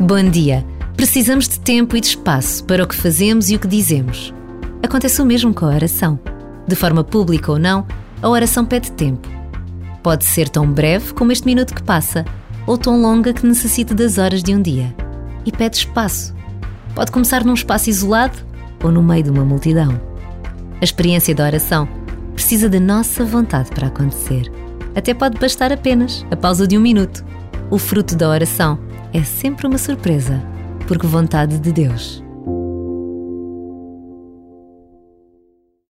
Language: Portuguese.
Bom dia. Precisamos de tempo e de espaço para o que fazemos e o que dizemos. Acontece o mesmo com a oração. De forma pública ou não, a oração pede tempo. Pode ser tão breve como este minuto que passa, ou tão longa que necessite das horas de um dia. E pede espaço. Pode começar num espaço isolado ou no meio de uma multidão. A experiência da oração precisa da nossa vontade para acontecer. Até pode bastar apenas a pausa de um minuto. O fruto da oração é sempre uma surpresa, porque vontade de Deus.